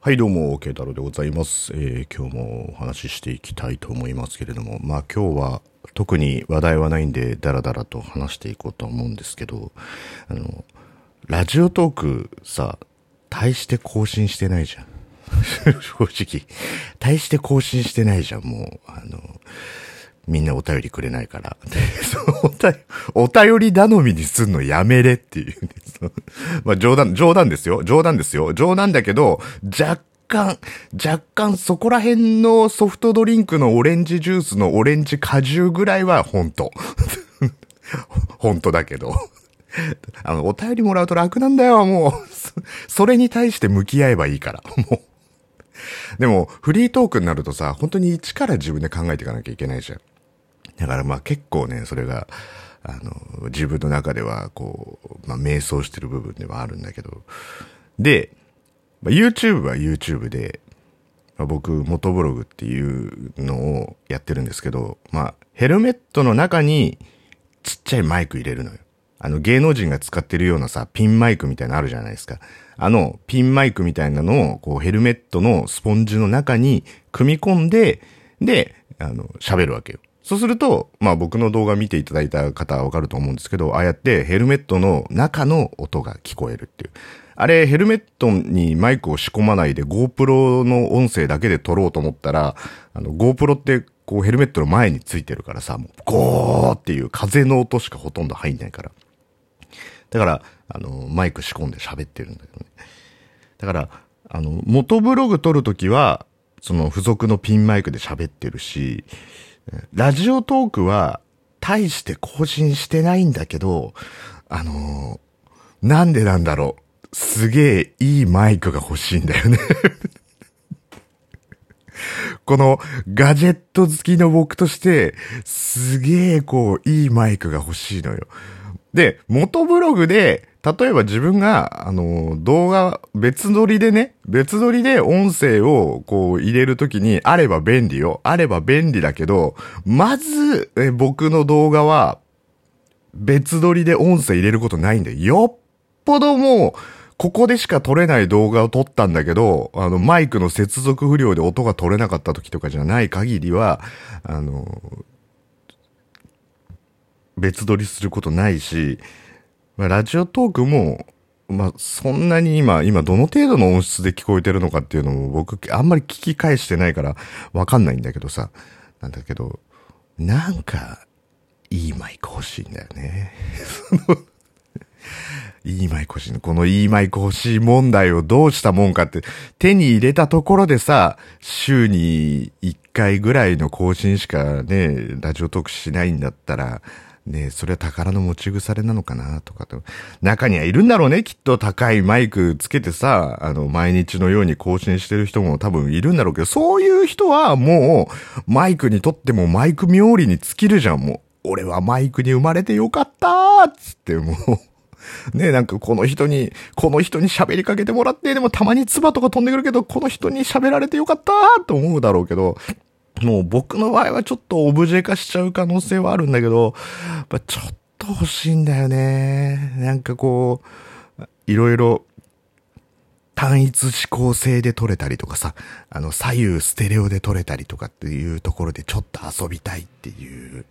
はい、どうも、慶太郎でございます。えー今日もお話ししていきたいと思いますけれども、まあ今日は特に話題はないんで、ダラダラと話していこうと思うんですけど、あの、ラジオトークさ、大して更新してないじゃん。正直。大して更新してないじゃん、もう。あの、みんなお便りくれないから。でそのお便お便り頼みにすんのやめれっていうね。まあ冗談、冗談ですよ。冗談ですよ。冗談だけど、若干、若干そこら辺のソフトドリンクのオレンジジュースのオレンジ果汁ぐらいは本当 本当だけど。あの、お便りもらうと楽なんだよ、もう。そ それに対して向き合えばいいから。もう。でも、フリートークになるとさ、本当に一から自分で考えていかなきゃいけないじゃん。だからまあ結構ね、それが、あの、自分の中では、こう、まあ瞑想してる部分ではあるんだけど。で、まあ、YouTube は YouTube で、まあ、僕、元ブログっていうのをやってるんですけど、まあ、ヘルメットの中にちっちゃいマイク入れるのよ。あの、芸能人が使ってるようなさ、ピンマイクみたいなのあるじゃないですか。あの、ピンマイクみたいなのを、こう、ヘルメットのスポンジの中に組み込んで、で、あの、喋るわけよ。そうすると、まあ僕の動画見ていただいた方はわかると思うんですけど、ああやってヘルメットの中の音が聞こえるっていう。あれ、ヘルメットにマイクを仕込まないで GoPro の音声だけで撮ろうと思ったら、あの GoPro ってこうヘルメットの前についてるからさ、もうゴーっていう風の音しかほとんど入んないから。だから、あの、マイク仕込んで喋ってるんだけどね。だから、あの、元ブログ撮るときは、その付属のピンマイクで喋ってるし、ラジオトークは、大して更新してないんだけど、あのなんでなんだろう。すげえいいマイクが欲しいんだよね。このガジェット好きの僕として、すげえこう、いいマイクが欲しいのよ。で、元ブログで、例えば自分が、あの、動画、別撮りでね、別撮りで音声をこう入れるときに、あれば便利よ。あれば便利だけど、まず、え僕の動画は、別撮りで音声入れることないんで、よっぽどもう、ここでしか撮れない動画を撮ったんだけど、あの、マイクの接続不良で音が取れなかった時とかじゃない限りは、あの、別撮りすることないし、ラジオトークも、まあ、そんなに今、今どの程度の音質で聞こえてるのかっていうのも僕、あんまり聞き返してないからわかんないんだけどさ。なんだけど、なんか、いいマイク欲しいんだよね。そ のいいマイク欲しい。このいいマイク欲しい問題をどうしたもんかって、手に入れたところでさ、週に1回ぐらいの更新しかね、ラジオトークしないんだったら、ねそれは宝の持ち腐れなのかなとかと。中にはいるんだろうね、きっと高いマイクつけてさ、あの、毎日のように更新してる人も多分いるんだろうけど、そういう人はもう、マイクにとってもマイク冥利に尽きるじゃん、もう。俺はマイクに生まれてよかったーっつってもう。ねなんかこの人に、この人に喋りかけてもらって、でもたまに唾とか飛んでくるけど、この人に喋られてよかったーと思うだろうけど、もう僕の場合はちょっとオブジェ化しちゃう可能性はあるんだけど、やっぱちょっと欲しいんだよね。なんかこう、いろいろ、単一指向性で撮れたりとかさ、あの、左右ステレオで撮れたりとかっていうところでちょっと遊びたいっていう、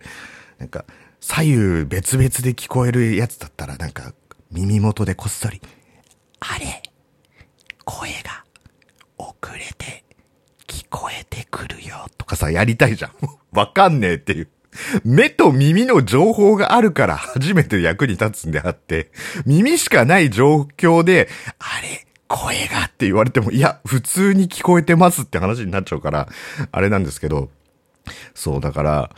なんか、左右別々で聞こえるやつだったらなんか、耳元でこっそり、あれ、声が遅れてこえてくるよとかさ、やりたいじゃん。わかんねえっていう。目と耳の情報があるから初めて役に立つんであって、耳しかない状況で、あれ、声がって言われても、いや、普通に聞こえてますって話になっちゃうから、あれなんですけど、そう、だから、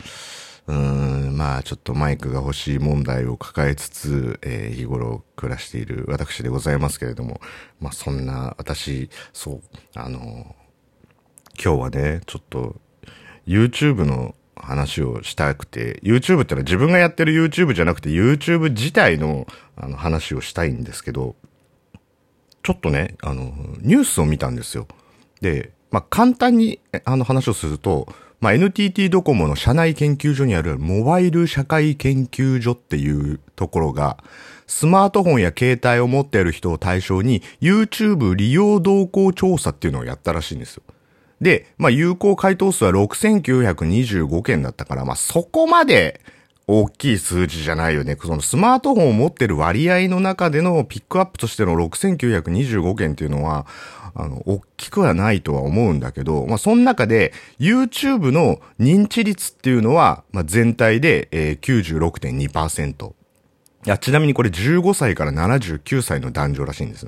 うーん、まあちょっとマイクが欲しい問題を抱えつつ、えー日頃暮らしている私でございますけれども、まあそんな私、そう、あの、今日はね、ちょっと YouTube の話をしたくて、YouTube ってのは自分がやってる YouTube じゃなくて YouTube 自体のあの話をしたいんですけど、ちょっとね、あの、ニュースを見たんですよ。で、まあ、簡単に、あの話をすると、まあ、NTT ドコモの社内研究所にあるモバイル社会研究所っていうところが、スマートフォンや携帯を持っている人を対象に YouTube 利用動向調査っていうのをやったらしいんですよ。で、まあ、有効回答数は6925件だったから、まあ、そこまで大きい数字じゃないよね。そのスマートフォンを持ってる割合の中でのピックアップとしての6925件っていうのは、あの、大きくはないとは思うんだけど、まあ、その中で YouTube の認知率っていうのは、まあ、全体で、えー、96.2%。いや、ちなみにこれ15歳から79歳の男女らしいんです。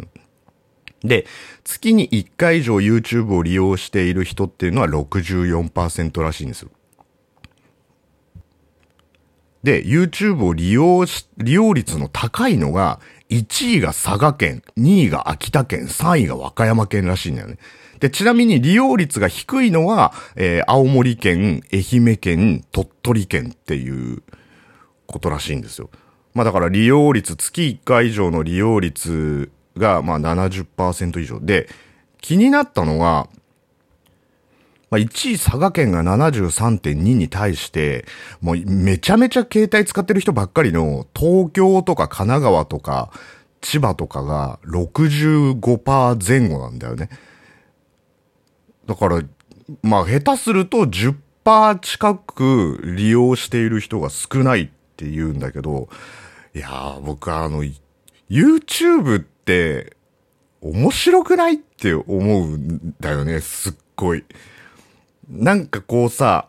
で、月に1回以上 YouTube を利用している人っていうのは64%らしいんですよ。で、YouTube を利用し、利用率の高いのが、1位が佐賀県、2位が秋田県、3位が和歌山県らしいんだよね。で、ちなみに利用率が低いのは、えー、青森県、愛媛県、鳥取県っていうことらしいんですよ。まあだから利用率、月1回以上の利用率が、まあ70%以上で、気になったのが、まあ、1位佐賀県が73.2に対して、もうめちゃめちゃ携帯使ってる人ばっかりの東京とか神奈川とか千葉とかが65%前後なんだよね。だから、まあ下手すると10%近く利用している人が少ないって言うんだけど、いやー僕はあの、YouTube 面白くないって思うんだよね、すっごい。なんかこうさ、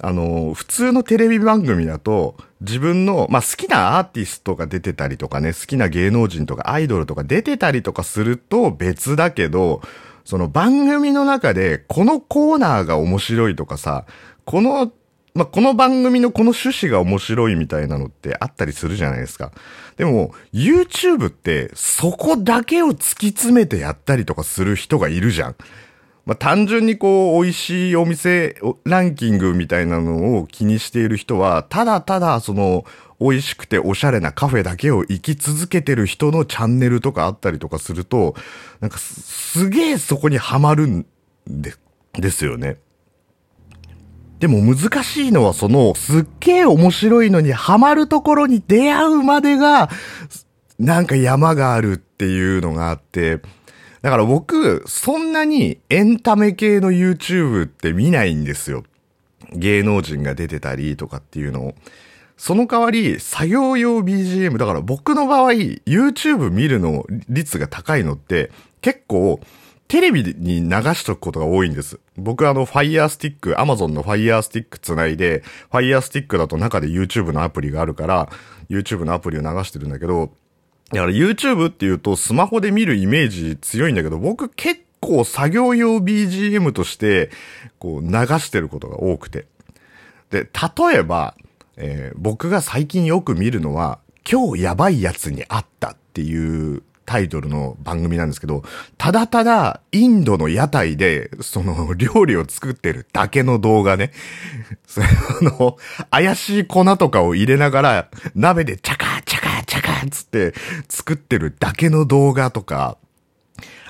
あの、普通のテレビ番組だと、自分の、まあ、好きなアーティストが出てたりとかね、好きな芸能人とかアイドルとか出てたりとかすると別だけど、その番組の中で、このコーナーが面白いとかさ、この、まあ、この番組のこの趣旨が面白いみたいなのってあったりするじゃないですか。でも、YouTube ってそこだけを突き詰めてやったりとかする人がいるじゃん。まあ、単純にこう、美味しいお店ランキングみたいなのを気にしている人は、ただただその、美味しくておしゃれなカフェだけを行き続けてる人のチャンネルとかあったりとかすると、なんかすげえそこにはまるんで、ですよね。でも難しいのはその、すっげえ面白いのにハマるところに出会うまでが、なんか山があるっていうのがあって、だから僕、そんなにエンタメ系の YouTube って見ないんですよ。芸能人が出てたりとかっていうのを。その代わり、作業用 BGM、だから僕の場合、YouTube 見るの率が高いのって、結構、テレビに流しとくことが多いんです。僕あの、Fire Stick、Amazon の Fire Stick つないで、Fire Stick だと中で YouTube のアプリがあるから、YouTube のアプリを流してるんだけど、だから YouTube っていうとスマホで見るイメージ強いんだけど、僕結構作業用 BGM として、こう流してることが多くて。で、例えば、えー、僕が最近よく見るのは、今日やばいやつに会ったっていうタイトルの番組なんですけど、ただただインドの屋台で、その料理を作ってるだけの動画ね。その、怪しい粉とかを入れながら、鍋でチャカチャカチャカつって作ってるだけの動画とか、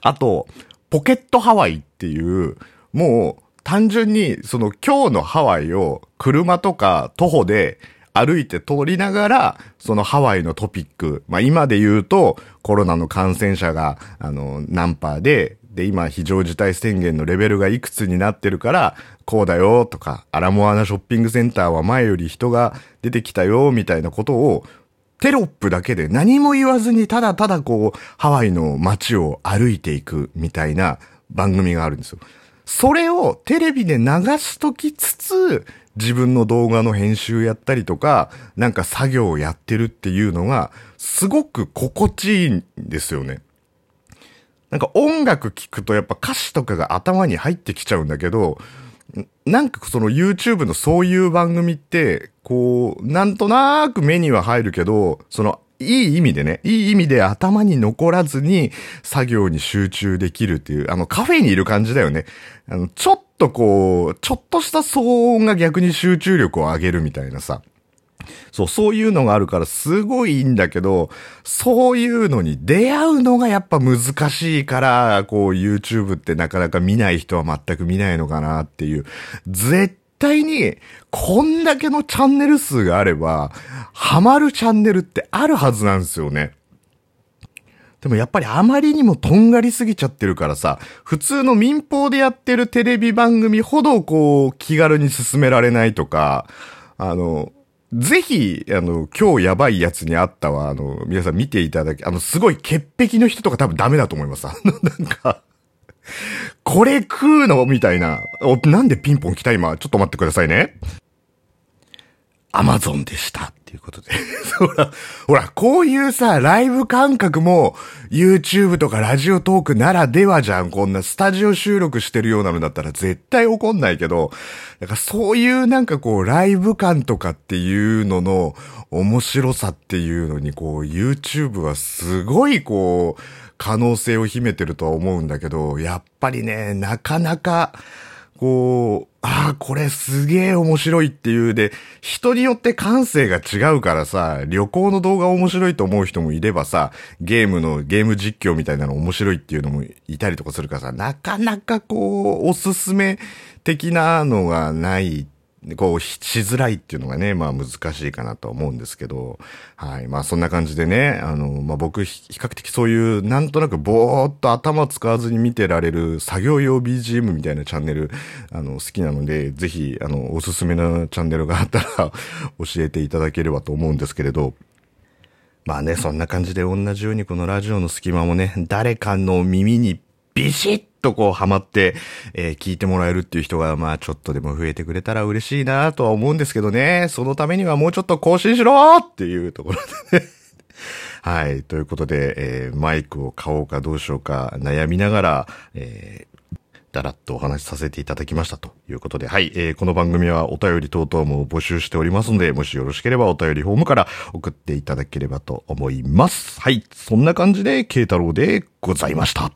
あと、ポケットハワイっていう、もう単純にその今日のハワイを車とか徒歩で歩いて通りながら、そのハワイのトピック、まあ今で言うとコロナの感染者が、あの、ナンパーで、で、今非常事態宣言のレベルがいくつになってるから、こうだよとか、アラモアナショッピングセンターは前より人が出てきたよみたいなことを、テロップだけで何も言わずにただただこう、ハワイの街を歩いていくみたいな番組があるんですよ。それをテレビで流しときつつ、自分の動画の編集やったりとか、なんか作業をやってるっていうのが、すごく心地いいんですよね。なんか音楽聴くとやっぱ歌詞とかが頭に入ってきちゃうんだけど、なんかその YouTube のそういう番組って、こう、なんとなく目には入るけど、そのいい意味でね、いい意味で頭に残らずに作業に集中できるっていう、あのカフェにいる感じだよね。あの、ちょっとこう、ちょっとした騒音が逆に集中力を上げるみたいなさ。そう、そういうのがあるからすごいいいんだけど、そういうのに出会うのがやっぱ難しいから、こう YouTube ってなかなか見ない人は全く見ないのかなっていう。絶対に、こんだけのチャンネル数があれば、ハマるチャンネルってあるはずなんですよね。でもやっぱりあまりにもとんがりすぎちゃってるからさ、普通の民放でやってるテレビ番組ほどこう気軽に進められないとか、あの、ぜひ、あの、今日やばいやつにあったわ、あの、皆さん見ていただき、あの、すごい潔癖の人とか多分ダメだと思います。あの、なんか、これ食うのみたいな。お、なんでピンポン来た今？ちょっと待ってくださいね。アマゾンでした。っていうことで。ほら、ほら、こういうさ、ライブ感覚も YouTube とかラジオトークならではじゃん。こんなスタジオ収録してるようなのだったら絶対怒んないけど、だかそういうなんかこう、ライブ感とかっていうのの面白さっていうのにこう、YouTube はすごいこう、可能性を秘めてるとは思うんだけど、やっぱりね、なかなか、こう、ああ、これすげえ面白いっていう。で、人によって感性が違うからさ、旅行の動画面白いと思う人もいればさ、ゲームの、ゲーム実況みたいなの面白いっていうのもいたりとかするからさ、なかなかこう、おすすめ的なのがないこう、しづらいっていうのがね、まあ難しいかなと思うんですけど、はい。まあそんな感じでね、あの、まあ僕、比較的そういう、なんとなくぼーっと頭使わずに見てられる作業用 BGM みたいなチャンネル、あの、好きなので、ぜひ、あの、おすすめのチャンネルがあったら 教えていただければと思うんですけれど、まあね、そんな感じで同じようにこのラジオの隙間もね、誰かの耳にビシッとこうハマって、えー、聞いてもらえるっていう人が、まあちょっとでも増えてくれたら嬉しいなとは思うんですけどね。そのためにはもうちょっと更新しろっていうところでね。はい。ということで、えー、マイクを買おうかどうしようか悩みながら、えー、だらっとお話しさせていただきましたということで、はい、えー、この番組はお便り等々も募集しておりますので、もしよろしければお便りフォームから送っていただければと思います。はい、そんな感じで、慶太郎でございました。